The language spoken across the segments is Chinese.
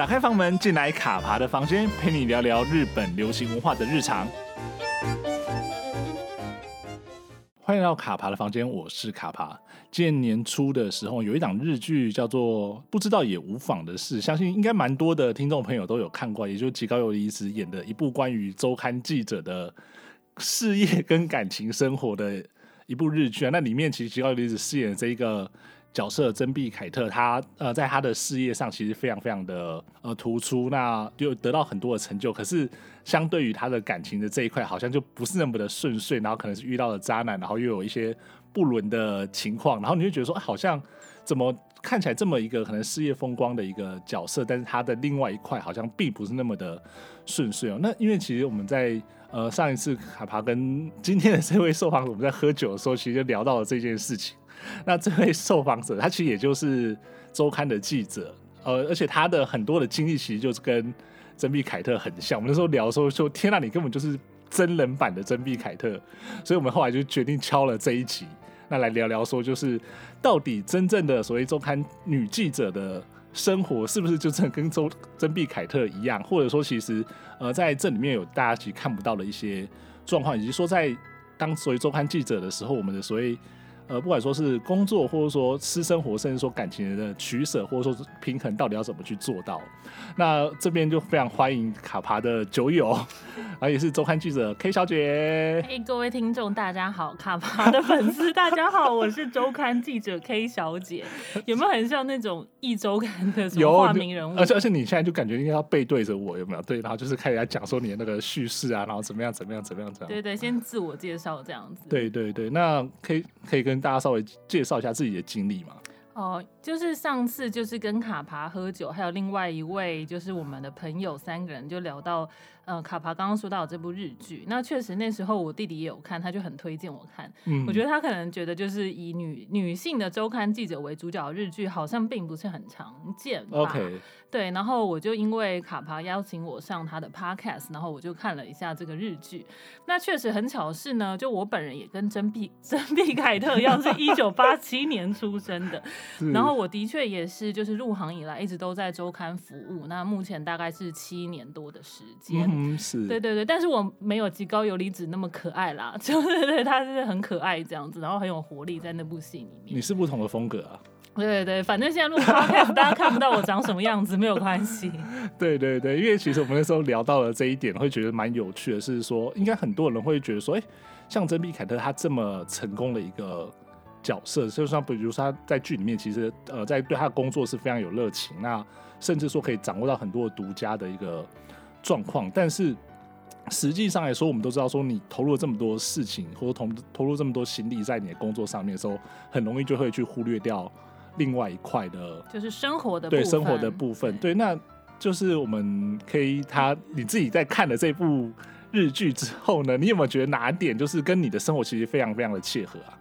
打开房门，进来卡爬的房间，陪你聊聊日本流行文化的日常。欢迎来到卡爬的房间，我是卡爬。今年年初的时候，有一档日剧叫做《不知道也无妨的事》，相信应该蛮多的听众朋友都有看过，也就是吉高由里子演的一部关于周刊记者的事业跟感情生活的一部日剧啊。那里面其实吉高由里子饰演这一个角色真壁凯特，他呃在他的事业上其实非常非常的呃突出，那就得到很多的成就，可是。相对于他的感情的这一块，好像就不是那么的顺遂，然后可能是遇到了渣男，然后又有一些不伦的情况，然后你就觉得说，好像怎么看起来这么一个可能事业风光的一个角色，但是他的另外一块好像并不是那么的顺遂哦。那因为其实我们在呃上一次卡帕跟今天的这位受访者我们在喝酒的时候，其实就聊到了这件事情。那这位受访者他其实也就是周刊的记者，呃，而且他的很多的经历其实就是跟。珍碧凯特很像，我们那时候聊的时候说：“天哪，你根本就是真人版的珍碧凯特。”所以，我们后来就决定敲了这一集，那来聊聊说，就是到底真正的所谓周刊女记者的生活，是不是就真的跟周珍碧凯特一样？或者说，其实呃，在这里面有大家其实看不到的一些状况，以及说在当所谓周刊记者的时候，我们的所谓。呃，不管说是工作，或者说私生活，甚至说感情的取舍，或者说是平衡，到底要怎么去做到？那这边就非常欢迎卡爬的酒友，啊，也是周刊记者 K 小姐。嘿，各位听众，大家好，卡爬的粉丝大家好，我是周刊记者 K 小姐。有没有很像那种一周刊的什么化名人物？而且而且你现在就感觉应该要背对着我，有没有？对，然后就是开始来讲说你的那个叙事啊，然后怎么样怎么样怎么样这样。对对，先自我介绍这样子。对对对，那可以可以跟。大家稍微介绍一下自己的经历嘛。哦，就是上次就是跟卡爬喝酒，还有另外一位就是我们的朋友，三个人就聊到。呃，卡帕刚刚说到这部日剧，那确实那时候我弟弟也有看，他就很推荐我看。嗯，我觉得他可能觉得就是以女女性的周刊记者为主角的日剧，好像并不是很常见吧。OK，对。然后我就因为卡帕邀请我上他的 Podcast，然后我就看了一下这个日剧。那确实很巧是呢，就我本人也跟真碧 真碧凯特一样，是一九八七年出生的。然后我的确也是，就是入行以来一直都在周刊服务。那目前大概是七年多的时间。嗯嗯，是对对对，但是我没有极高游离子那么可爱啦，就是对，他是很可爱这样子，然后很有活力在那部戏里面。你是不同的风格啊？对对对，反正现在录 podcast 大家看不到我长什么样子，没有关系。对对对，因为其实我们那时候聊到了这一点，会觉得蛮有趣的，是说应该很多人会觉得说，哎，像珍妮凯特他这么成功的一个角色，就像比如说他在剧里面，其实呃在对他的工作是非常有热情，那甚至说可以掌握到很多独家的一个。状况，但是实际上来说，我们都知道，说你投入了这么多事情，或者投投入这么多心力在你的工作上面的时候，很容易就会去忽略掉另外一块的，就是生活的对生活的部分。对，那就是我们可以他你自己在看了这部日剧之后呢，你有没有觉得哪点就是跟你的生活其实非常非常的切合啊？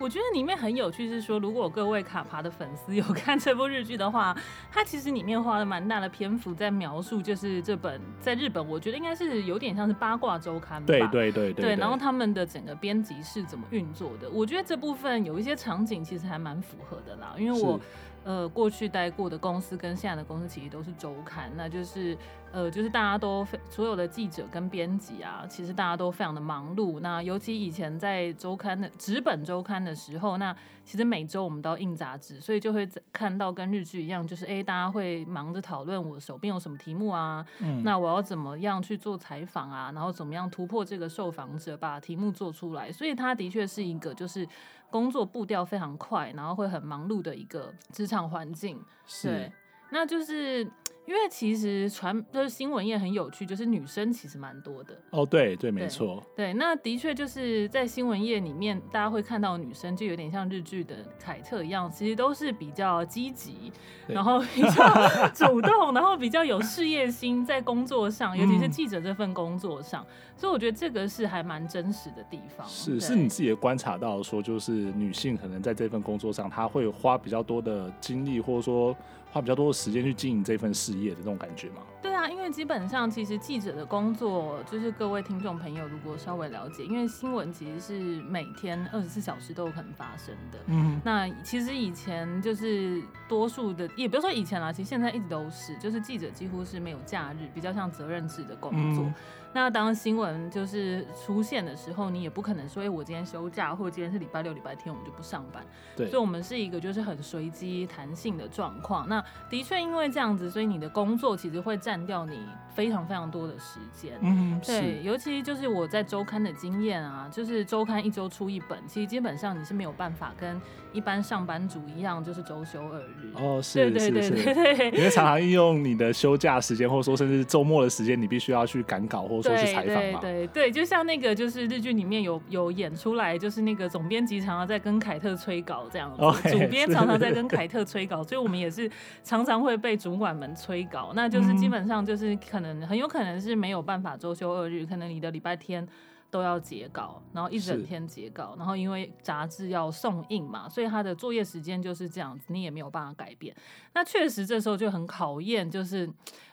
我觉得里面很有趣，是说如果各位卡帕的粉丝有 看这部日剧的话，它其实里面花了蛮大的篇幅在描述，就是这本在日本，我觉得应该是有点像是八卦周刊吧。对对对对。对，然后他们的整个编辑是怎么运作的？我觉得这部分有一些场景其实还蛮符合的啦，因为我。呃，过去待过的公司跟现在的公司其实都是周刊，那就是呃，就是大家都所有的记者跟编辑啊，其实大家都非常的忙碌。那尤其以前在周刊的纸本周刊的时候，那其实每周我们都要印杂志，所以就会看到跟日剧一样，就是哎，大家会忙着讨论我手边有什么题目啊，嗯，那我要怎么样去做采访啊，然后怎么样突破这个受访者，把题目做出来。所以它的确是一个就是。工作步调非常快，然后会很忙碌的一个职场环境，是对，那就是。因为其实传就是新闻业很有趣，就是女生其实蛮多的哦，对对，没错，对，那的确就是在新闻业里面，大家会看到女生就有点像日剧的凯特一样，其实都是比较积极，然后比较 主动，然后比较有事业心，在工作上，尤其是记者这份工作上，嗯、所以我觉得这个是还蛮真实的地方。是，是你自己也观察到说，就是女性可能在这份工作上，她会花比较多的精力，或者说。花比较多的时间去经营这份事业的这种感觉吗？对啊，因为基本上其实记者的工作，就是各位听众朋友如果稍微了解，因为新闻其实是每天二十四小时都有可能发生的。嗯，那其实以前就是多数的，也不是说以前啦，其实现在一直都是，就是记者几乎是没有假日，比较像责任制的工作。嗯那当新闻就是出现的时候，你也不可能说，哎、欸，我今天休假，或者今天是礼拜六、礼拜天，我们就不上班。对，所以，我们是一个就是很随机、弹性的状况。那的确因为这样子，所以你的工作其实会占掉你非常非常多的时间。嗯，对，尤其就是我在周刊的经验啊，就是周刊一周出一本，其实基本上你是没有办法跟一般上班族一样，就是周休二日。哦，是，对对对对对，因为 常常利用你的休假时间，或者说甚至周末的时间，你必须要去赶稿或。者去采访嘛对对对，就像那个就是日剧里面有有演出来，就是那个总编辑常常在跟凯特催稿这样子，okay, 主编常常在跟凯特催稿，所以我们也是常常会被主管们催稿，那就是基本上就是可能很有可能是没有办法周休二日，可能你的礼拜天都要截稿，然后一整天截稿，然后因为杂志要送印嘛，所以他的作业时间就是这样子，你也没有办法改变。那确实这时候就很考验，就是。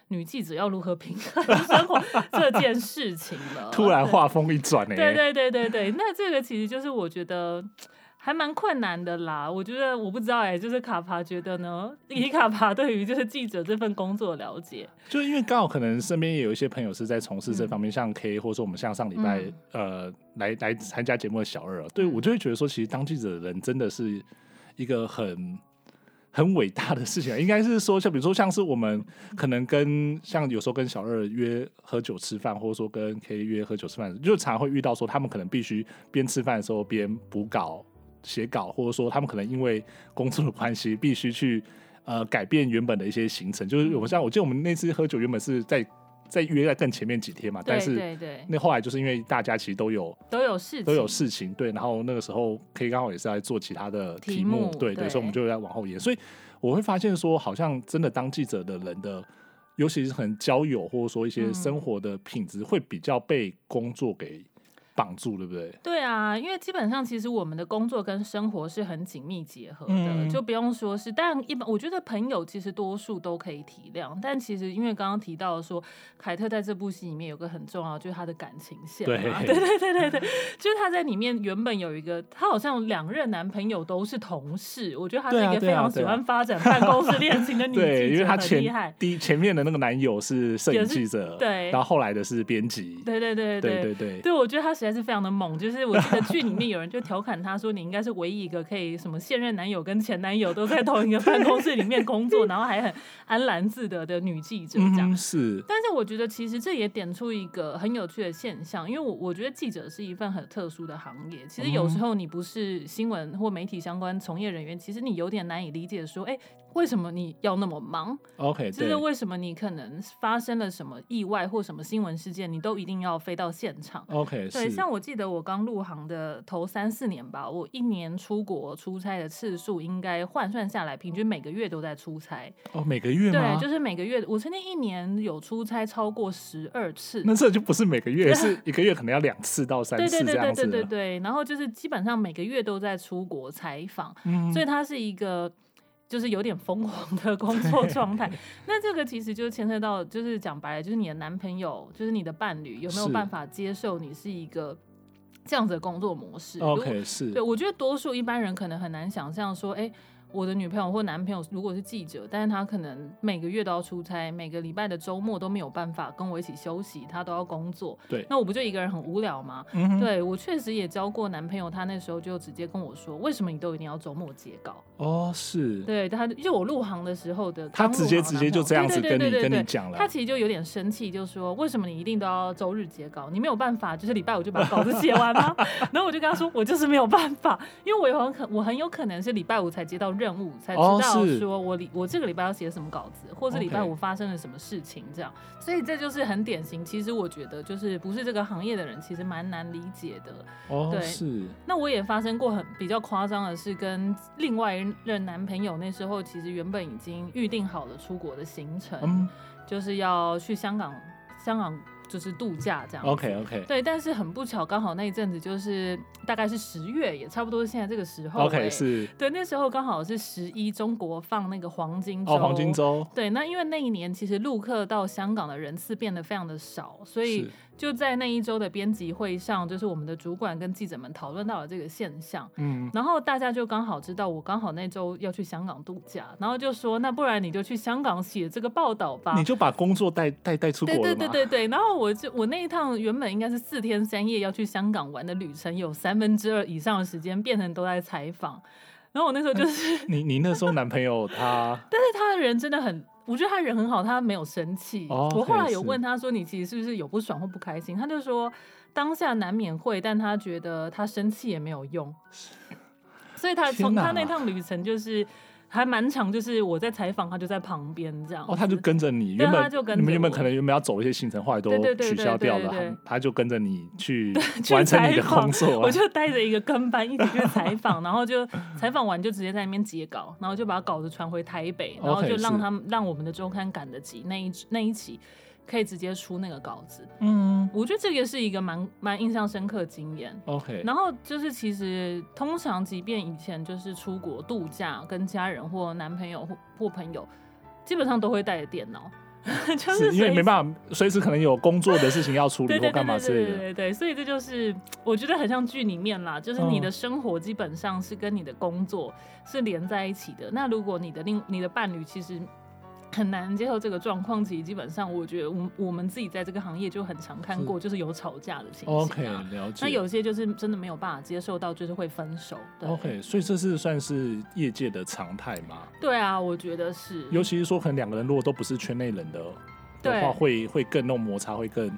女记者要如何平衡生活 这件事情了？突然话锋一转哎？对对对对对，那这个其实就是我觉得还蛮困难的啦。我觉得我不知道哎、欸，就是卡帕觉得呢？以卡帕对于就是记者这份工作的了解，就因为刚好可能身边也有一些朋友是在从事这方面，嗯、像 K 或者说我们像上礼拜、嗯、呃来来参加节目的小二，对我就会觉得说，其实当记者的人真的是一个很。很伟大的事情啊，应该是说，像比如说，像是我们可能跟像有时候跟小二约喝酒吃饭，或者说跟 K 约喝酒吃饭，就常常会遇到说，他们可能必须边吃饭的时候边补稿、写稿，或者说他们可能因为工作的关系必须去呃改变原本的一些行程。就是我们像我记得我们那次喝酒原本是在。在约在更前面几天嘛，但是那后来就是因为大家其实都有都有事都有事情，对，然后那个时候 K 刚好也是在做其他的题目，对对，所以我们就在往后延。所以我会发现说，好像真的当记者的人的，尤其是很交友或者说一些生活的品质，会比较被工作给。绑住对不对？对啊，因为基本上其实我们的工作跟生活是很紧密结合的，嗯、就不用说是。但一般我觉得朋友其实多数都可以体谅，但其实因为刚刚提到说，凯特在这部戏里面有个很重要，就是他的感情线嘛。对 对对对对对，就是他在里面原本有一个，他好像两任男朋友都是同事。我觉得她是一个非常喜欢发展办公室恋情的女记者，对，因为他前第前面的那个男友是摄影记者，对，然后后来的是编辑，对对对对对对对，对我觉得他还是非常的猛，就是我记得剧里面有人就调侃他说：“你应该是唯一一个可以什么现任男友跟前男友都在同一个办公室里面工作，然后还很安然自得的女记者。”这样、嗯、是。但是我觉得其实这也点出一个很有趣的现象，因为我我觉得记者是一份很特殊的行业。其实有时候你不是新闻或媒体相关从业人员，其实你有点难以理解说，哎、欸。为什么你要那么忙？OK，就是为什么你可能发生了什么意外或什么新闻事件，你都一定要飞到现场？OK，对，像我记得我刚入行的头三四年吧，我一年出国出差的次数应该换算下来，平均每个月都在出差。哦，每个月吗？对，就是每个月。我曾经一年有出差超过十二次。那这就不是每个月，是一个月可能要两次到三次这样子。对对对对对对对。然后就是基本上每个月都在出国采访，嗯，所以它是一个。就是有点疯狂的工作状态，那这个其实就牵涉到，就是讲白了，就是你的男朋友，就是你的伴侣有没有办法接受你是一个这样子的工作模式？OK，是。对，我觉得多数一般人可能很难想象说，哎、欸。我的女朋友或男朋友如果是记者，但是他可能每个月都要出差，每个礼拜的周末都没有办法跟我一起休息，他都要工作。对，那我不就一个人很无聊吗？嗯、对，我确实也交过男朋友，他那时候就直接跟我说，为什么你都一定要周末截稿？哦，是。对，他就我入行的时候的，他直接直接就这样子跟你跟你讲了。他其实就有点生气，就说为什么你一定都要周日截稿？你没有办法，就是礼拜五就把稿子写完吗？然后我就跟他说，我就是没有办法，因为我有很可我很有可能是礼拜五才接到任务才。哦知道说我礼我这个礼拜要写什么稿子，或是礼拜五发生了什么事情，这样.所以这就是很典型。其实我觉得，就是不是这个行业的人，其实蛮难理解的。哦，对，是。那我也发生过很比较夸张的是，跟另外一任男朋友那时候，其实原本已经预定好了出国的行程，嗯，就是要去香港，香港。就是度假这样，OK OK，对，但是很不巧，刚好那一阵子就是大概是十月，也差不多是现在这个时候，OK 是，对，那时候刚好是十一，中国放那个黄金周，哦，黄金周，对，那因为那一年其实陆客到香港的人次变得非常的少，所以就在那一周的编辑会上，就是我们的主管跟记者们讨论到了这个现象，嗯，然后大家就刚好知道我刚好那周要去香港度假，然后就说那不然你就去香港写这个报道吧，你就把工作带带带出国了。对对对对对，然后我就我那一趟原本应该是四天三夜要去香港玩的旅程，有三分之二以上的时间变成都在采访，然后我那时候就是、嗯、你你那时候男朋友他，但是他的人真的很。我觉得他人很好，他没有生气。Oh, 我后来有问他说：“你其实是不是有不爽或不开心？”他就说：“当下难免会，但他觉得他生气也没有用。”所以他从他那趟旅程就是。还蛮长，就是我在采访，他就在旁边这样。哦，他就跟着你，原本你们原本可能原本要走一些行程，后来都取消掉了，他就跟着你去 完成你的工作。我就带着一个跟班一起去采访，然后就采访完就直接在那边截稿，然后就把稿子传回台北，然后 就让他们让我们的周刊赶得及那一那一期。可以直接出那个稿子，嗯，我觉得这个是一个蛮蛮印象深刻的经验。OK，然后就是其实通常，即便以前就是出国度假，跟家人或男朋友或或朋友，基本上都会带着电脑，就是因为没办法，随时可能有工作的事情要处理 或干嘛之类的。对对对，对，对，所以这就是我觉得很像剧里面啦，就是你的生活基本上是跟你的工作是连在一起的。那如果你的另你的伴侣其实。很难接受这个状况，其实基本上，我觉得我我们自己在这个行业就很常看过，就是有吵架的情形。OK，了解。那有些就是真的没有办法接受到，就是会分手。OK，所以这是算是业界的常态吗？对啊，我觉得是。尤其是说，可能两个人如果都不是圈内人的的话，会会更那种摩擦会更。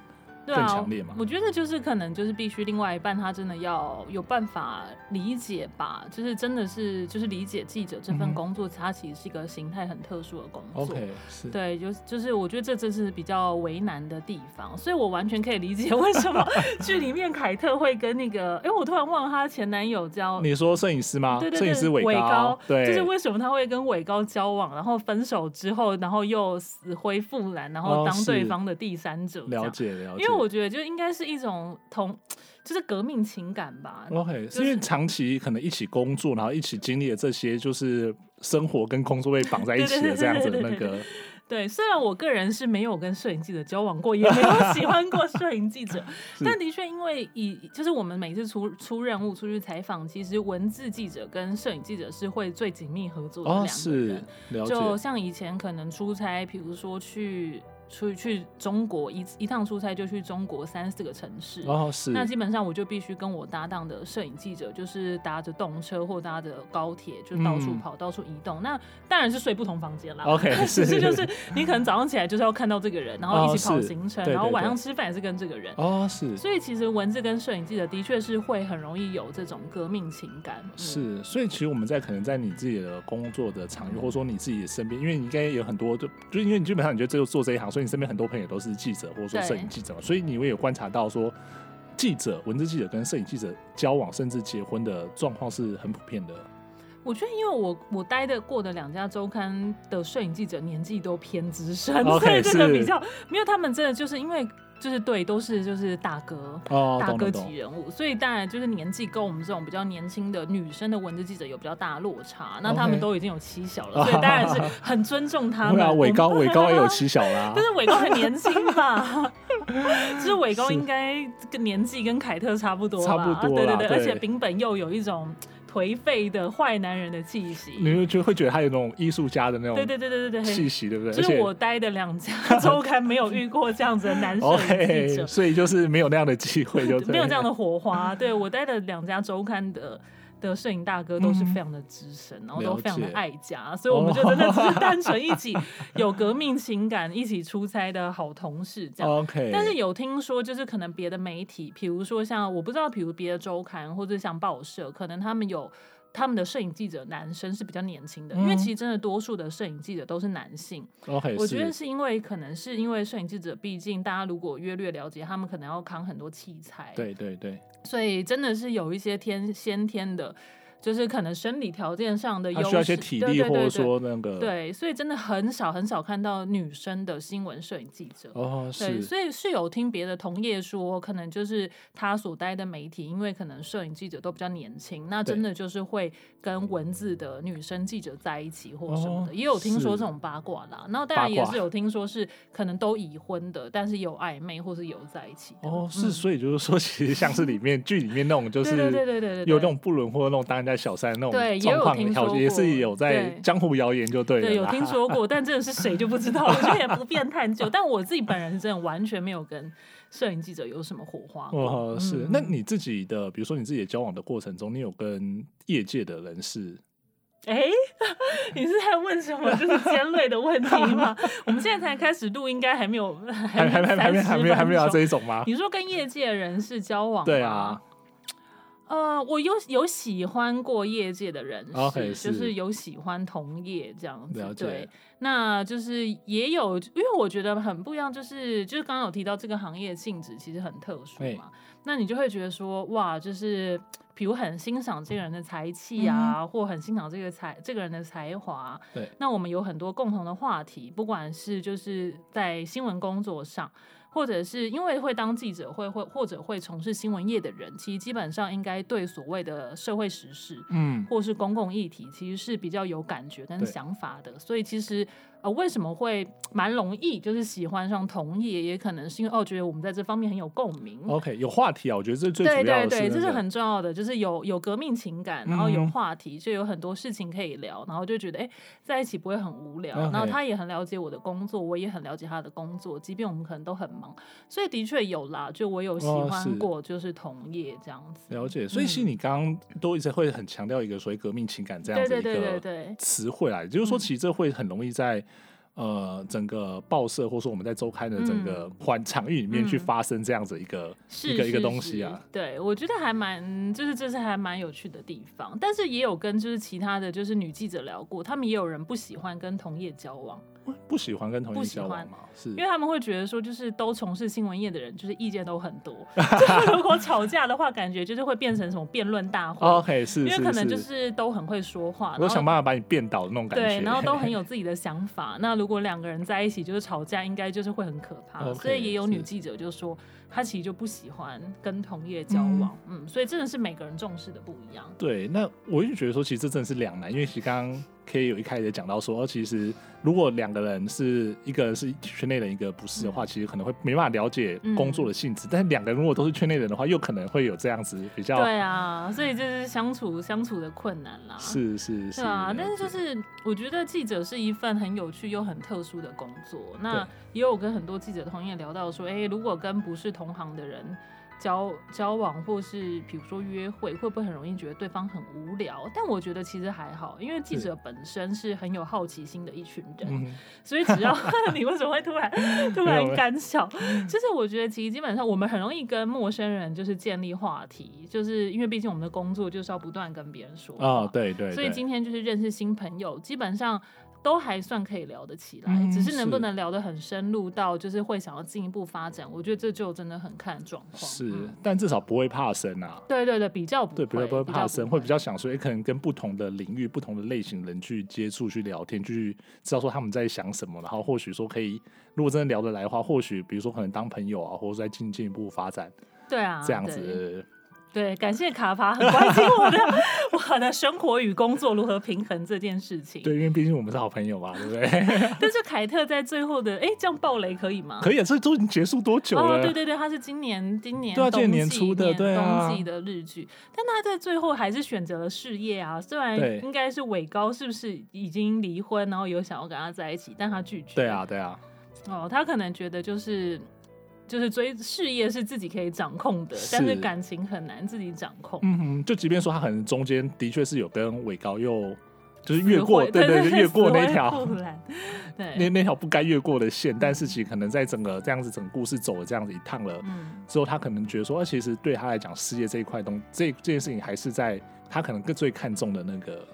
更强烈嘛？我觉得就是可能就是必须另外一半他真的要有办法理解吧，就是真的是就是理解记者这份工作，它其实是一个形态很特殊的工作。OK，是。对，就是就是我觉得这这是比较为难的地方，所以我完全可以理解为什么 剧里面凯特会跟那个，哎，我突然忘了她前男友叫你说摄影师吗？对对对，摄影师伟高，对，就是为什么他会跟伟高交往，然后分手之后，然后又死灰复燃，然后当对方的第三者。了解了解，因为我觉得就应该是。一种同，就是革命情感吧。OK，是因为长期可能一起工作，然后一起经历了这些，就是生活跟工作被绑在一起的这样子的那个。对，虽然我个人是没有跟摄影记者交往过，也没有喜欢过摄影记者，但的确因为以就是我们每次出出任务出去采访，其实文字记者跟摄影记者是会最紧密合作的两个人。哦，就像以前可能出差，比如说去。出去中国一一趟出差就去中国三四个城市哦，是。那基本上我就必须跟我搭档的摄影记者，就是搭着动车或搭着高铁，就到处跑，嗯、到处移动。那当然是睡不同房间啦。OK，是是就是你可能早上起来就是要看到这个人，然后一起跑行程，哦、然后晚上吃饭也是跟这个人。哦，是。所以其实文字跟摄影记者的确是会很容易有这种革命情感。嗯、是，所以其实我们在可能在你自己的工作的场域，或者说你自己的身边，因为你应该有很多，就就因为你基本上你觉得只有做这一行，所以你身边很多朋友都。是记者或者说摄影记者，所以你会有观察到说，记者、文字记者跟摄影记者交往甚至结婚的状况是很普遍的。我觉得，因为我我待的过的两家周刊的摄影记者年纪都偏资深，okay, 所以这个比较没有他们真的就是因为。就是对，都是就是大哥，哦、大哥级人物，所以当然就是年纪跟我们这种比较年轻的女生的文字记者有比较大的落差。那他们都已经有妻小了，所以当然是 很尊重他们。伟、啊、高 伟高也有妻小啦，但是伟高很年轻吧？就是伟高应该跟年纪跟凯特差不多吧？差不多，对对对，而且丙本又有一种。颓废的坏男人的气息，你就会觉得他有那种艺术家的那种，对对对对对对气息，对不对？就是我待的两家 周刊没有遇过这样子的男摄影记者，okay, 所以就是没有那样的机会就，就 没有这样的火花。对我待的两家周刊的。的摄影大哥都是非常的资深，嗯，然后都非常的爱家，所以我们就真的只是 单纯一起有革命情感，一起出差的好同事这样。OK，但是有听说，就是可能别的媒体，比如说像我不知道，比如别的周刊或者像报社，可能他们有他们的摄影记者男生是比较年轻的，嗯，因为其实真的多数的摄影记者都是男性。OK，我觉得是因为可能是因为摄影记者，毕竟大家如果约略了解，他们可能要扛很多器材。对对对。所以真的是有一些天先天的就是可能生理条件上的优势，需要一些体力，或者说那个对，所以真的很少很少看到女生的新闻摄影记者。哦，对，所以是有听别的同业说，可能就是他所待的媒体，因为可能摄影记者都比较年轻，那真的就是会跟文字的女生记者在一起或什么的，哦、也有听说这种八卦啦。然后当然也是有听说是可能都已婚的，但是有暧昧或是有在一起哦，是，所以就是说，其实像是里面剧里面那种，就是对对对对对有那种不伦或那种当人家小三那种状况，也是有在江湖谣言就对了。对，有听说过，但真的是谁就不知道了，我觉得也不便探究。但我自己本人是真的完全没有跟摄影记者有什么火花。哦，是。嗯、那你自己的，比如说你自己的交往的过程中，你有跟业界的人士？哎、欸，你是在问什么？就是尖锐的问题吗？我们现在才开始录，应该还没有，还还还还没还没还没，还没有这一种吗？你说跟业界人士交往？对啊。呃，我有有喜欢过业界的人士，okay, 是就是有喜欢同业这样子。对，那就是也有，因为我觉得很不一样，就是就是刚刚有提到这个行业性质其实很特殊嘛，那你就会觉得说，哇，就是比如很欣赏这个人的才气啊，嗯、或很欣赏这个才这个人的才华。对，那我们有很多共同的话题，不管是就是在新闻工作上。或者是因为会当记者，会会或者会从事新闻业的人，其实基本上应该对所谓的社会时事，嗯，或是公共议题，其实是比较有感觉跟想法的。所以其实。呃，为什么会蛮容易就是喜欢上同业？也可能是因为哦，觉得我们在这方面很有共鸣。OK，有话题啊，我觉得这最主要的是、那个、对对对，这是很重要的，就是有有革命情感，然后有话题，嗯、就有很多事情可以聊，然后就觉得哎，在一起不会很无聊。然后他也很了解我的工作，我也很了解他的工作，即便我们可能都很忙，所以的确有啦。就我有喜欢过，就是同业这样子。哦、了解，所以其实你刚刚都一直会很强调一个所谓革命情感这样子一个词汇来，就是说其实这会很容易在。呃，整个报社或者说我们在周刊的整个环场域里面去发生这样子一个、嗯、一个一个东西啊，对，我觉得还蛮，就是这是还蛮有趣的地方。但是也有跟就是其他的就是女记者聊过，他们也有人不喜欢跟同业交往。不喜欢跟同业交往吗？是，因为他们会觉得说，就是都从事新闻业的人，就是意见都很多。就是如果吵架的话，感觉就是会变成什么辩论大会。OK，是，因为可能就是都很会说话，我想办法把你辩倒的那种感觉。对，然后都很有 自己的想法。那如果两个人在一起就是吵架，应该就是会很可怕。Okay, 所以也有女记者就说，她其实就不喜欢跟同业交往。嗯，嗯，所以真的是每个人重视的不一样。对，那我就觉得说，其实这真的是两难，因为其实刚刚。可以有一开始讲到说，其实如果两个人是一个人是圈内人，一个不是的话，其实可能会没办法了解工作的性质。嗯、但是两个人如果都是圈内人的话，又可能会有这样子比较。对啊，所以就是相处相处的困难啦。是是是啊，但是就是我觉得记者是一份很有趣又很特殊的工作。那也有跟很多记者同业聊到说，哎、欸，如果跟不是同行的人。交交往或是比如说约会，会不会很容易觉得对方很无聊？但我觉得其实还好，因为记者本身是很有好奇心的一群人，嗯、所以只要 你为什么会突然 突然干笑？就是我觉得其实基本上我们很容易跟陌生人就是建立话题，就是因为毕竟我们的工作就是要不断跟别人说啊。哦，对对对。所以今天就是认识新朋友，基本上。都还算可以聊得起来，嗯、只是能不能聊得很深入到就是会想要进一步发展，我觉得这就真的很看状况。是，但至少不会怕生啊。对对对，比较不会，对，比较不会怕生，会比较想说，也、欸，可能跟不同的领域、不同的类型人去接触、去聊天，去知道说他们在想什么，然后或许说可以，如果真的聊得来的话，或许比如说可能当朋友啊，或者再进进一步发展。对啊，这样子。对，感谢卡帕很关心我的我的生活与工作如何平衡这件事情。对，因为毕竟我们是好朋友嘛，对不对？但是凯特在最后的，哎，这样暴雷可以吗？可以啊，这都已经结束多久了？哦，对对对，他是今年今年对，今年年初的对啊，冬季的日剧，但他在最后还是选择了事业啊。虽然应该是尾高是不是已经离婚，然后有想要跟他在一起，但他拒绝。对啊，对啊。哦，他可能觉得就是。就是追事业是自己可以掌控的，是但是感情很难自己掌控。嗯哼，就即便说他可能中间的确是有跟伟高又就是越过，对对，对，越过那条，对那那条不该越过的线。但是其实可能在整个这样子整个故事走了这样子一趟了、嗯、之后，他可能觉得说，其实对他来讲，事业这一块东这这件事情还是在他可能更最看重的那个。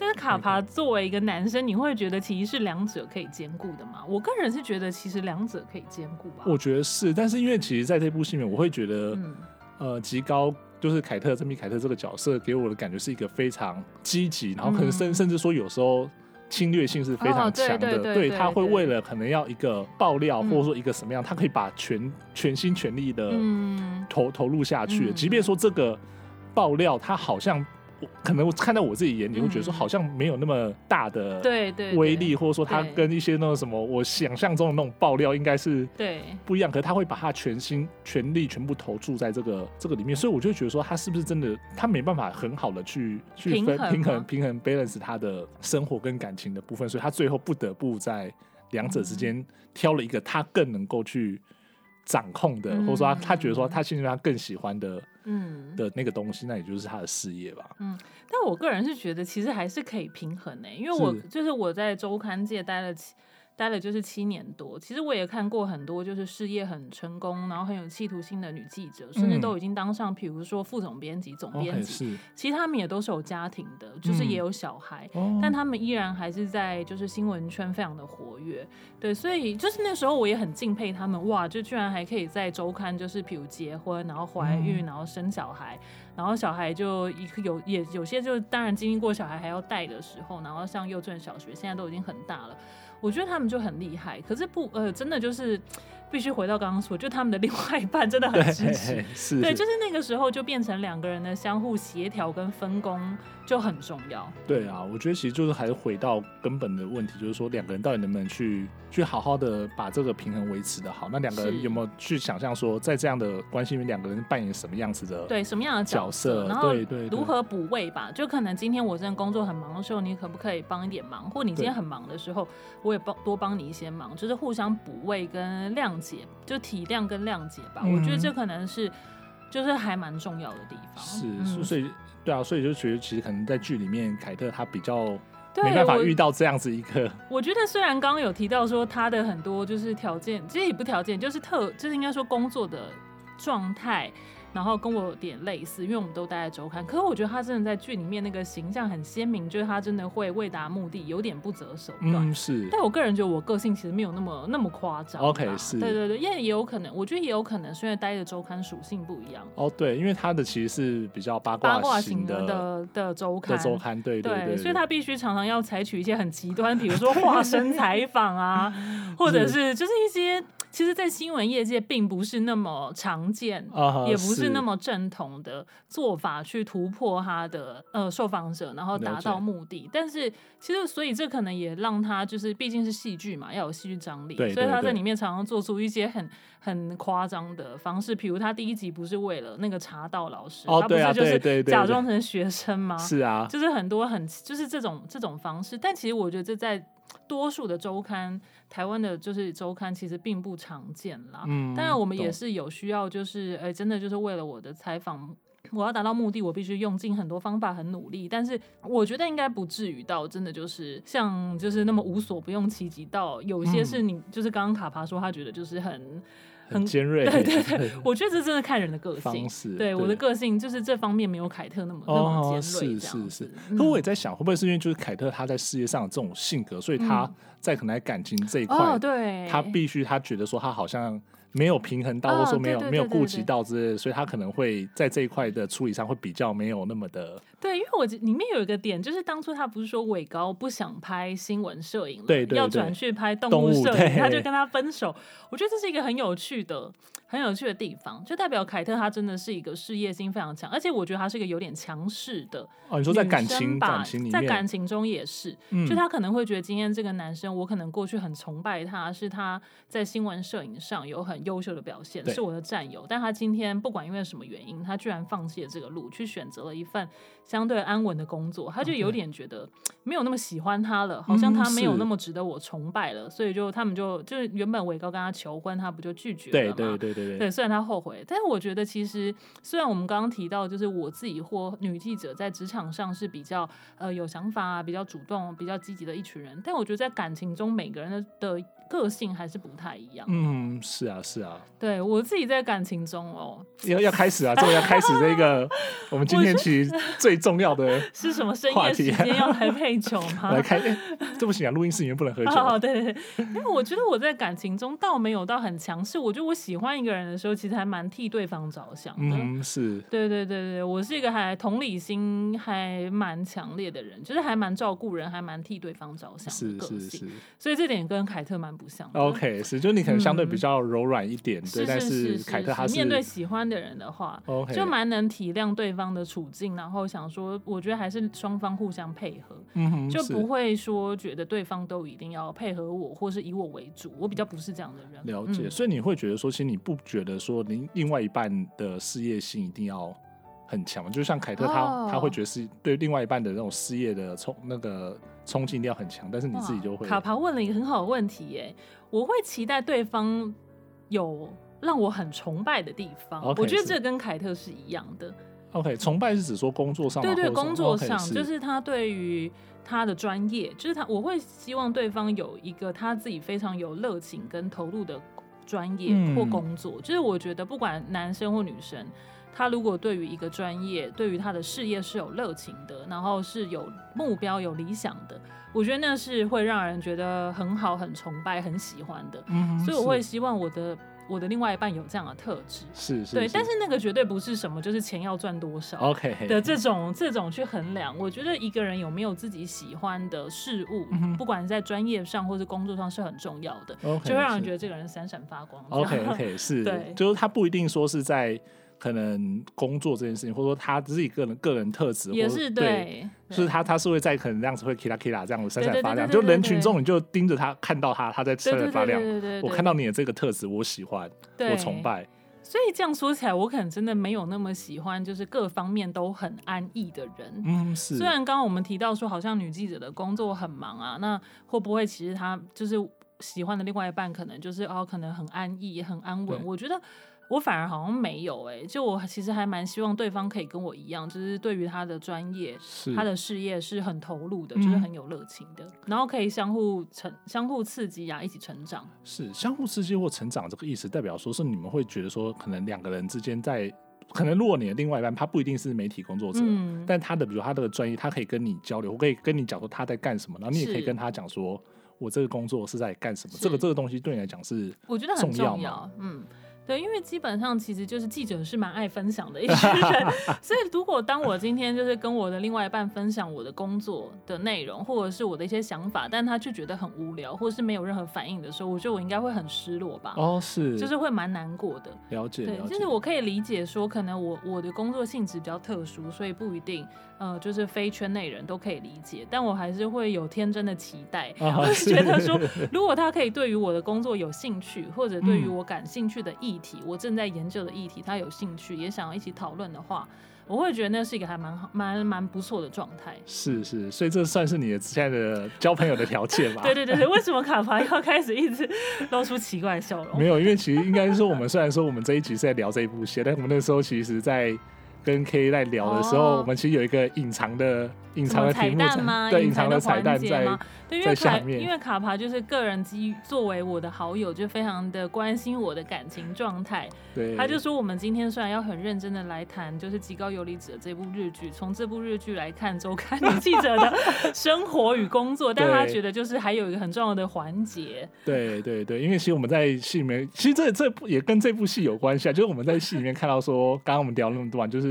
但是卡帕作为一个男生，你会觉得其实是两者可以兼顾的吗？我个人是觉得其实两者可以兼顾吧。我觉得是，但是因为其实在这部戏里面，我会觉得，嗯、呃，极高就是凯特珍妮凯特这个角色给我的感觉是一个非常积极，然后可能甚甚至说有时候侵略性是非常强的，哦、对，他会为了可能要一个爆料，嗯、或者说一个什么样，他可以把全全心全力的投、嗯、投入下去，即便说这个爆料他好像。可能我看到我自己眼里会觉得说，好像没有那么大的对对威力，或者说他跟一些那种什么我想象中的那种爆料应该是对。不一样。可是他会把他全心全力全部投注在这个这个里面，所以我就觉得说他是不是真的他没办法很好的去去分平衡平衡 balance 他的生活跟感情的部分，所以他最后不得不在两者之间挑了一个他更能够去掌控的，或者说他他觉得说他现在他更喜欢的。嗯的那个东西，那也就是他的事业吧。嗯，但我个人是觉得，其实还是可以平衡的、欸，因为我就是我在周刊界待了七。待了就是七年多，其实我也看过很多就是事业很成功，然后很有企图心的女记者，甚至都已经当上，比如说副总编辑、总编辑。其实他们也都是有家庭的，就是也有小孩，嗯、但他们依然还是在就是新闻圈非常的活跃。对，所以就是那时候我也很敬佩他们，哇，就居然还可以在周刊，就是比如结婚，然后怀孕，然后生小孩，然后小孩就有也有些就当然经历过小孩还要带的时候，然后像幼稚园、小学，现在都已经很大了。我觉得他们就很厉害，可是不呃，真的就是必须回到刚刚说，就他们的另外一半真的很支持，是，对，就是那个时候就变成两个人的相互协调跟分工就很重要。对啊，我觉得其实就是还是回到根本的问题，就是说两个人到底能不能去去好好的把这个平衡维持的好？那两个人有没有去想象说，在这样的关系里面，两个人扮演什么样子的对什么样的角色？然后如何补位吧？就可能今天我真的工作很忙的时候，你可不可以帮一点忙？或你今天很忙的时候，我也帮多帮你一些忙，就是互相补位跟谅解，就体谅跟谅解吧。嗯、我觉得这可能是就是还蛮重要的地方。是，嗯、所以对啊，所以就觉得其实可能在剧里面，凯特她比较没办法遇到这样子一个。我，我觉得虽然刚刚有提到说他的很多就是条件，其实也不条件，就是特，就是应该说工作的状态。然后跟我有点类似，因为我们都待在周刊。可是我觉得他真的在剧里面那个形象很鲜明，就是他真的会为达目的，有点不择手段。嗯，是。但我个人觉得我个性其实没有那么那么夸张。OK，是。对对对，因为也有可能，我觉得也有可能是因为待的周刊属性不一样。哦，对，因为他的其实是比较八卦型的，八卦型的的的周刊。的周刊，对对对，对，对。所以他必须常常要采取一些很极端，比如说化身采访啊，或者是就是一些。其实，在新闻业界并不是那么常见，uh -huh, 也不是那么正统的做法去突破他的呃受访者，然后达到目的。但是，其实所以这可能也让他就是毕竟是戏剧嘛，要有戏剧张力，所以他在里面常常做出一些很很夸张的方式。比如他第一集不是为了那个茶道老师，oh, 他不是就是假装成学生吗？是啊，就是很多很就是这种这种方式。但其实我觉得这在。多数的周刊，台湾的就是周刊，其实并不常见啦。嗯，当然我们也是有需要，就是哎、欸，真的就是为了我的采访，我要达到目的，我必须用尽很多方法，很努力。但是我觉得应该不至于到真的就是像就是那么无所不用其极到有些是你、嗯、就是刚刚卡帕说他觉得就是很。很尖锐，对对对，我觉得这真的看人的个性。对，对我的个性就是这方面没有凯特那么、哦、那么尖锐。是是是，可我也在想，会不会是因为就是凯特他在事业上的这种性格，所以他在可能在感情这一块、嗯，对，他必须他觉得说他好像。没有平衡到，或者说没有没有顾及到之类的，所以他可能会在这一块的处理上会比较没有那么的。对，因为我里面有一个点，就是当初他不是说伟高不想拍新闻摄影了，对对对，要转去拍动物摄影，他就跟他分手。我觉得这是一个很有趣的、很有趣的地方，就代表凯特他真的是一个事业心非常强，而且我觉得他是一个有点强势的。哦，你说在感情感情里面，在感情中也是，嗯，就他可能会觉得今天这个男生，我可能过去很崇拜他，是他在新闻摄影上有很优秀的表现，是我的战友。但他今天不管因为什么原因，他居然放弃了这个路，去选择了一份相对安稳的工作。他就有点觉得没有那么喜欢他了，好像他没有那么值得我崇拜了。所以就他们就就是原本伟高跟他求婚，他不就拒绝了吗？对对对对对。对，虽然他后悔，但是我觉得其实虽然我们刚刚提到，就是我自己或女记者在职场上是比较呃有想法啊，比较主动、比较积极的一群人，但我觉得在感情中，每个人的的个性还是不太一样。嗯，是啊。是啊。对我自己在感情中哦，要要开始啊，终于要开始这个 我们今天其实最重要的 是什么？深夜时间要来配酒吗？来开、欸，这不行啊，录音室里面不能喝酒。哦，对对对，因为我觉得我在感情中倒没有到很强势，我觉得我喜欢一个人的时候，其实还蛮替对方着想的。嗯，是。对对对对，我是一个还同理心还蛮强烈的人，就是还蛮照顾人，还蛮替对方着想的个性。是是是。所以这点跟凯特蛮不像。OK，是，就你可能相对比较柔软一点。嗯对，但是凯特他是面对喜欢的人的话，okay. 就蛮能体谅对方的处境，然后想说，我觉得还是双方互相配合，嗯，就不会说觉得对方都一定要配合我，或是以我为主。我比较不是这样的人。了解，嗯、所以你会觉得说，其实你不觉得说，另另外一半的事业心一定要很强，就像凯特他、哦、他会觉得是对另外一半的那种事业的冲那个冲劲一定要很强，但是你自己就会。卡帕问了一个很好的问题耶，我会期待对方。有让我很崇拜的地方，okay, 我觉得这跟凯特是一样的。OK，崇拜是指说工作上，对对，工作上、okay, 就是他对于他的专业，就是他我会希望对方有一个他自己非常有热情跟投入的专业或工作。嗯、就是我觉得不管男生或女生，他如果对于一个专业，对于他的事业是有热情的，然后是有目标、有理想的。我觉得那是会让人觉得很好、很崇拜、很喜欢的，嗯，所以我会希望我的我的另外一半有这样的特质，是是，对，但是那个绝对不是什么就是钱要赚多少，OK 的这种这种去衡量。我觉得一个人有没有自己喜欢的事物，嗯、不管在专业上或是工作上是很重要的，okay, 就会让人觉得这个人闪闪发光。OK OK 是，对，就是他不一定说是在。可能工作这件事情，或者说他自己个人个人特质，也是对，就是他他是会在可能这样子会 kila kila 这样子闪闪发亮，就人群中你就盯着他，看到他他在闪闪发亮，我看到你的这个特质，我喜欢，我崇拜。所以这样说起来，我可能真的没有那么喜欢，就是各方面都很安逸的人。嗯，是。虽然刚刚我们提到说，好像女记者的工作很忙啊，那会不会其实她就是喜欢的另外一半，可能就是哦，可能很安逸，很安稳。我觉得。我反而好像没有哎、欸，就我其实还蛮希望对方可以跟我一样，就是对于他的专业、他的事业是很投入的，就是很有热情的、嗯，然后可以相互成、相互刺激呀、啊，一起成长。是相互刺激或成长这个意思，代表说是你们会觉得说，可能两个人之间在，可能如果你的另外一半他不一定是媒体工作者，嗯、但他的比如他的专业，他可以跟你交流，我可以跟你讲说他在干什么，然后你也可以跟他讲说，我这个工作是在干什么，这个这个东西对你来讲是我觉得很重要，嗯。对，因为基本上其实就是记者是蛮爱分享的一群人，所以如果当我今天就是跟我的另外一半分享我的工作的内容，或者是我的一些想法，但他却觉得很无聊，或者是没有任何反应的时候，我觉得我应该会很失落吧。哦，是，就是会蛮难过的。了解，对，就是我可以理解说，可能我我的工作性质比较特殊，所以不一定。呃，就是非圈内人都可以理解，但我还是会有天真的期待，我、哦、觉得说，如果他可以对于我的工作有兴趣，或者对于我感兴趣的议题、嗯，我正在研究的议题，他有兴趣，也想要一起讨论的话，我会觉得那是一个还蛮好、蛮蛮不错的状态。是是，所以这算是你的现在的交朋友的条件吧？对对对，为什么卡牌要开始一直露出奇怪的笑容？没有，因为其实应该是说，我们虽然说我们这一集是在聊这一部戏，但我们那时候其实，在。跟 K 在聊的时候，哦、我们其实有一个隐藏的。隐藏的彩蛋吗？对，隐藏的彩蛋在对，因为卡，因为卡帕就是个人基于作为我的好友，就非常的关心我的感情状态。对，他就说我们今天虽然要很认真的来谈，就是《极高游离者》这部日剧，从这部日剧来看周刊女记者的 生活与工作，但他觉得就是还有一个很重要的环节。对对对，因为其实我们在戏里面，其实这这部也跟这部戏有关系啊，就是我们在戏里面看到说，刚刚我们聊那么多，就是。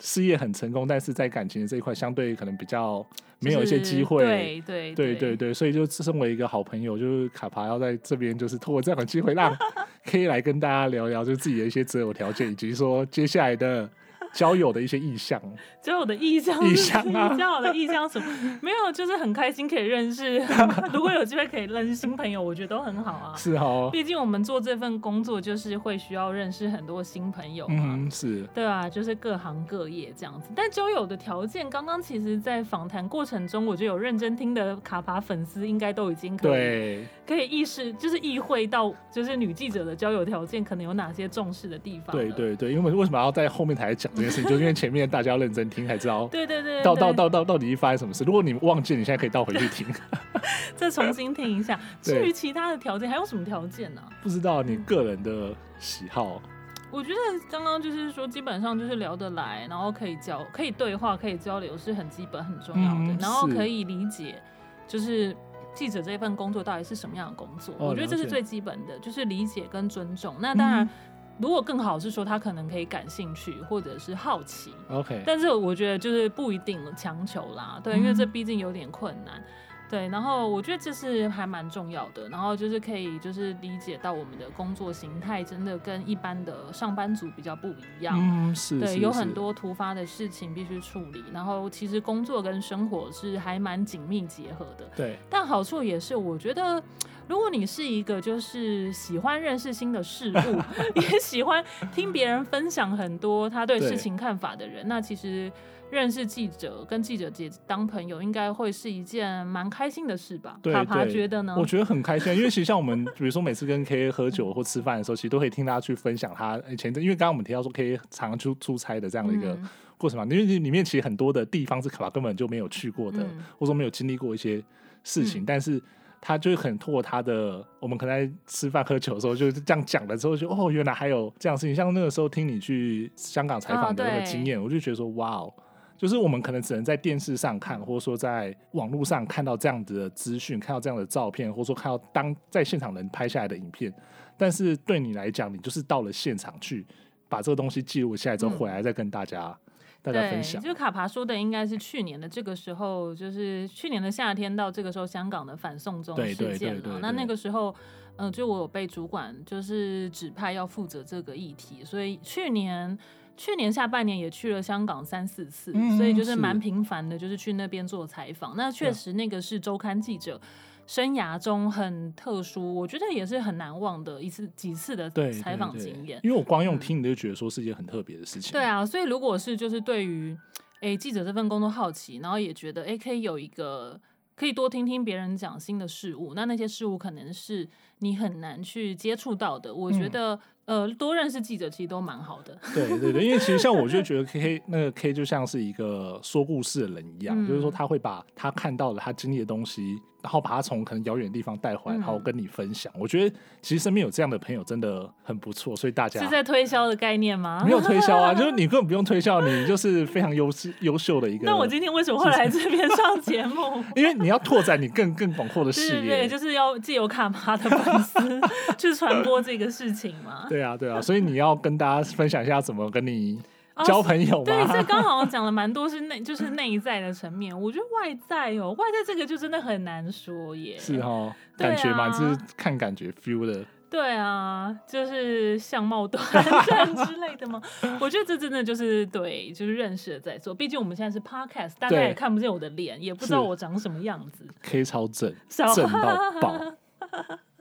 事业很成功，但是在感情的这一块相对可能比较没有一些机会。就是、对对对对对，所以就身为一个好朋友，就是卡帕要在这边，就是通过这样的机会，让 可以来跟大家聊聊，就自己的一些择偶条件，以及说接下来的。交友的一些意向，交友的意向，意向啊，交友的意向什么？没有，就是很开心可以认识，如果有机会可以认识新朋友，我觉得都很好啊。是哦，毕竟我们做这份工作就是会需要认识很多新朋友嘛。嗯，是。对啊，就是各行各业这样子。但交友的条件，刚刚其实，在访谈过程中，我觉得有认真听的卡巴粉丝应该都已经可以对可以意识，就是意会到，就是女记者的交友条件可能有哪些重视的地方。对对对，因为为什么要在后面才讲？这件事情，就是因为前面大家要认真听才知道。对对对，到到到到到底发生什么事？如果你忘记，你现在可以倒回去听，再重新听一下。至于其他的条件，还有什么条件呢？不知道你个人的喜好。我觉得刚刚就是说，基本上就是聊得来，然后可以交，可以对话，可以交流，是很基本很重要的。嗯、然后可以理解，就是记者这份工作到底是什么样的工作。哦、我觉得这是最基本的，就是理解跟尊重。那当然。嗯如果更好是说他可能可以感兴趣或者是好奇，OK，但是我觉得就是不一定强求啦，对，因为这毕竟有点困难。嗯对，然后我觉得这是还蛮重要的，然后就是可以就是理解到我们的工作形态真的跟一般的上班族比较不一样，嗯，是，对，有很多突发的事情必须处理，然后其实工作跟生活是还蛮紧密结合的，对，但好处也是，我觉得如果你是一个就是喜欢认识新的事物，也喜欢听别人分享很多他对事情看法的人，那其实。认识记者跟记者姐当朋友，应该会是一件蛮开心的事吧？对，卡帕觉得呢？我觉得很开心，因为其实像我们，比如说每次跟 K 喝酒或吃饭的时候，其实都可以听他去分享他以前，因为刚刚我们提到说 K 常常出出差的这样的一个过程嘛，因为里面其实很多的地方是卡帕根本就没有去过的，或者说没有经历过一些事情，但是他就很透过他的，我们可能在吃饭喝酒的时候就是这样讲了之后，就哦，原来还有这样事情。像那个时候听你去香港采访的那个经验，我就觉得说哇哦。就是我们可能只能在电视上看，或者说在网络上看到这样子的资讯，看到这样的照片，或者说看到当在现场人拍下来的影片。但是对你来讲，你就是到了现场去把这个东西记录下来之后，回来再跟大家、嗯、大家分享。就卡帕说的，应该是去年的这个时候，就是去年的夏天到这个时候，香港的反送中事件了。那那个时候，嗯、呃，就我有被主管就是指派要负责这个议题，所以去年。去年下半年也去了香港三四次，嗯、所以就是蛮频繁的，就是去那边做采访。那确实那个是周刊记者生涯中很特殊，我觉得也是很难忘的一次几次的采访经验。因为我光用听你就觉得说是一件很特别的事情。对啊，所以如果是就是对于诶记者这份工作好奇，然后也觉得诶可以有一个可以多听听别人讲新的事物，那那些事物可能是你很难去接触到的。我觉得。嗯呃，多认识记者其实都蛮好的。对对对，因为其实像我就觉得 K K 那个 K 就像是一个说故事的人一样，嗯、就是说他会把他看到的、他经历的东西。然后把他从可能遥远的地方带回来，然后跟你分享。我觉得其实身边有这样的朋友真的很不错，所以大家是在推销的概念吗？没有推销啊，就是你 根本不用推销，你就是非常优秀优秀的一个。那我今天为什么会来这边上节目？因为你要拓展你更更广阔的视野，对，就是要借由卡帕的粉丝去传播这个事情嘛。对啊，对啊，所以你要跟大家分享一下怎么跟你。交朋友吗？对，这刚好讲了蛮多，是内就是内在的层面。我觉得外在哦，外在这个就真的很难说耶。是哦，感觉嘛，就是看感觉 feel 的。对啊，就是相貌端正之类的吗？我觉得这真的就是对，就是认识了再说。毕竟我们现在是 podcast，大家也看不见我的脸，也不知道我长什么样子。K 超正，正到爆。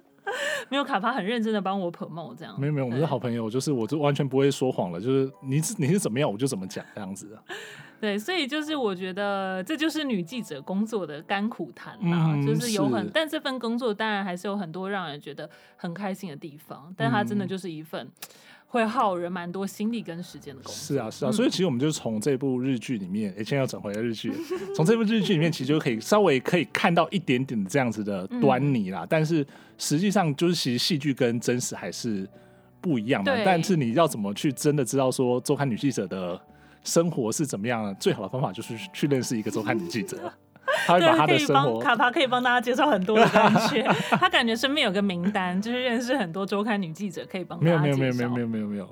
没有卡帕很认真的帮我 promote 这样，没有没有，我们是好朋友，就是我就完全不会说谎了，就是你是你是怎么样我就怎么讲这样子。对，所以就是我觉得这就是女记者工作的甘苦谈啦，嗯、就是有很，是但这份工作当然还是有很多让人觉得很开心的地方，但它真的就是一份。会耗人蛮多心力跟时间的工作。是啊，是啊，所以其实我们就从这部日剧里面，哎，现在要转回来日剧，从这部日剧里面，其实就可以稍微可以看到一点点的这样子的端倪啦。嗯、但是实际上，就是其实戏剧跟真实还是不一样嘛。但是你要怎么去真的知道说周刊女记者的生活是怎么样？最好的方法就是去认识一个周刊女记者。他会把他的生活，卡帕可以帮大家介绍很多的感觉，他感觉身边有个名单，就是认识很多周刊女记者，可以帮。没有没有没有没有没有没有。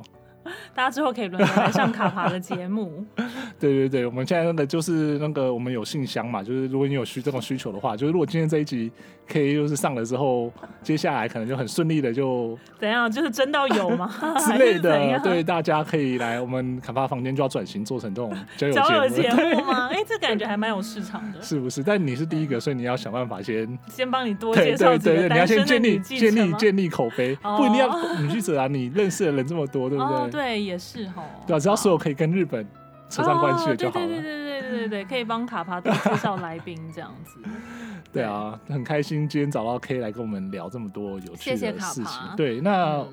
大家之后可以轮流来上卡帕的节目。对对对，我们现在那个就是那个我们有信箱嘛，就是如果你有需这种需求的话，就是如果今天这一集可以就是上了之后，接下来可能就很顺利的就怎样，就是真到有吗 之类的？对，大家可以来我们卡帕房间就要转型做成这种交友 节目吗？哎、欸，这感觉还蛮有市场的，是不是？但你是第一个，所以你要想办法先先帮你多介绍几个，你要先建立建立建立口碑，不一定要女记者啊，你认识的人这么多，对不对？哦、对，也是哈。对啊，只要所有可以跟日本。扯上关系的就好了。对对对对对对对，可以帮卡帕多介绍来宾这样子。对啊，很开心今天找到 K 来跟我们聊这么多有趣的事情。谢谢卡。对，那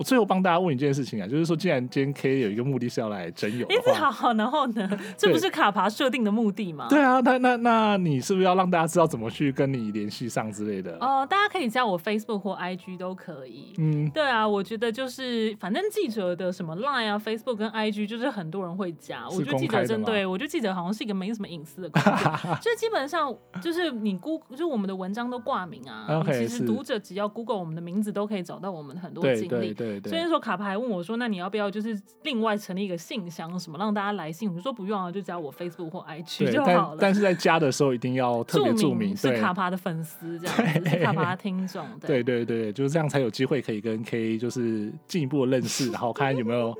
我最后帮大家问一件事情啊，就是说，既然今天 K 有一个目的是要来征友的话，好好，然后呢，这不是卡爬设定的目的吗？对啊，那那那你是不是要让大家知道怎么去跟你联系上之类的？哦，大家可以加我 Facebook 或 IG 都可以。嗯，对啊，我觉得就是反正记者的什么 Line 啊、Facebook 跟 IG，就是很多人会加。我觉得记者针对，我觉得记者好像是一个没什么隐私的工作，就基本上就是你 Google，就我们的文章都挂名啊。Okay, 其实读者只要 Google 我们的名字，都可以找到我们很多经历。对对。对对，所以说卡牌还问我说：“那你要不要就是另外成立一个信箱，什么让大家来信？”我就说：“不用啊，就只要我 Facebook 或 IG 就好了。”但是在加的时候一定要特别注明是卡牌的粉丝，这样子是卡牌的听众。对对对，就是这样才有机会可以跟 K 就是进一步的认识，然后看有没有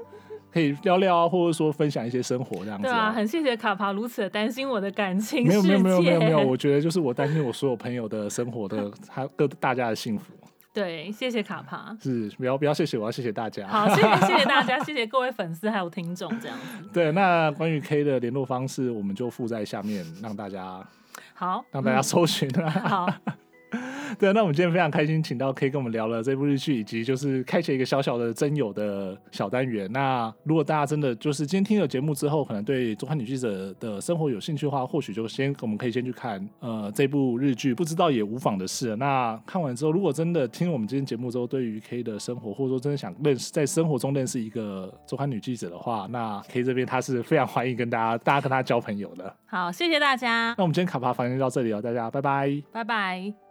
可以聊聊啊，或者说分享一些生活这样子。对啊，很谢谢卡帕如此的担心我的感情。没有没有没有没有没有，我觉得就是我担心我所有朋友的生活的，他各大家的幸福。对，谢谢卡帕。是，不要不要谢谢我，要谢谢大家。好，谢谢谢谢大家，谢谢各位粉丝还有听众这样子。对，那关于 K 的联络方式，我们就附在下面，让大家好，让大家搜寻。嗯、好。对，那我们今天非常开心，请到 K 跟我们聊了这部日剧，以及就是开启一个小小的真友的小单元。那如果大家真的就是今天听了节目之后，可能对周刊女记者的生活有兴趣的话，或许就先我们可以先去看呃这部日剧，不知道也无妨的事。那看完之后，如果真的听我们今天节目之后，对于 K 的生活，或者说真的想认识在生活中认识一个周刊女记者的话，那 K 这边他是非常欢迎跟大家大家跟他交朋友的。好，谢谢大家。那我们今天卡爬房间就到这里了，大家拜拜，拜拜。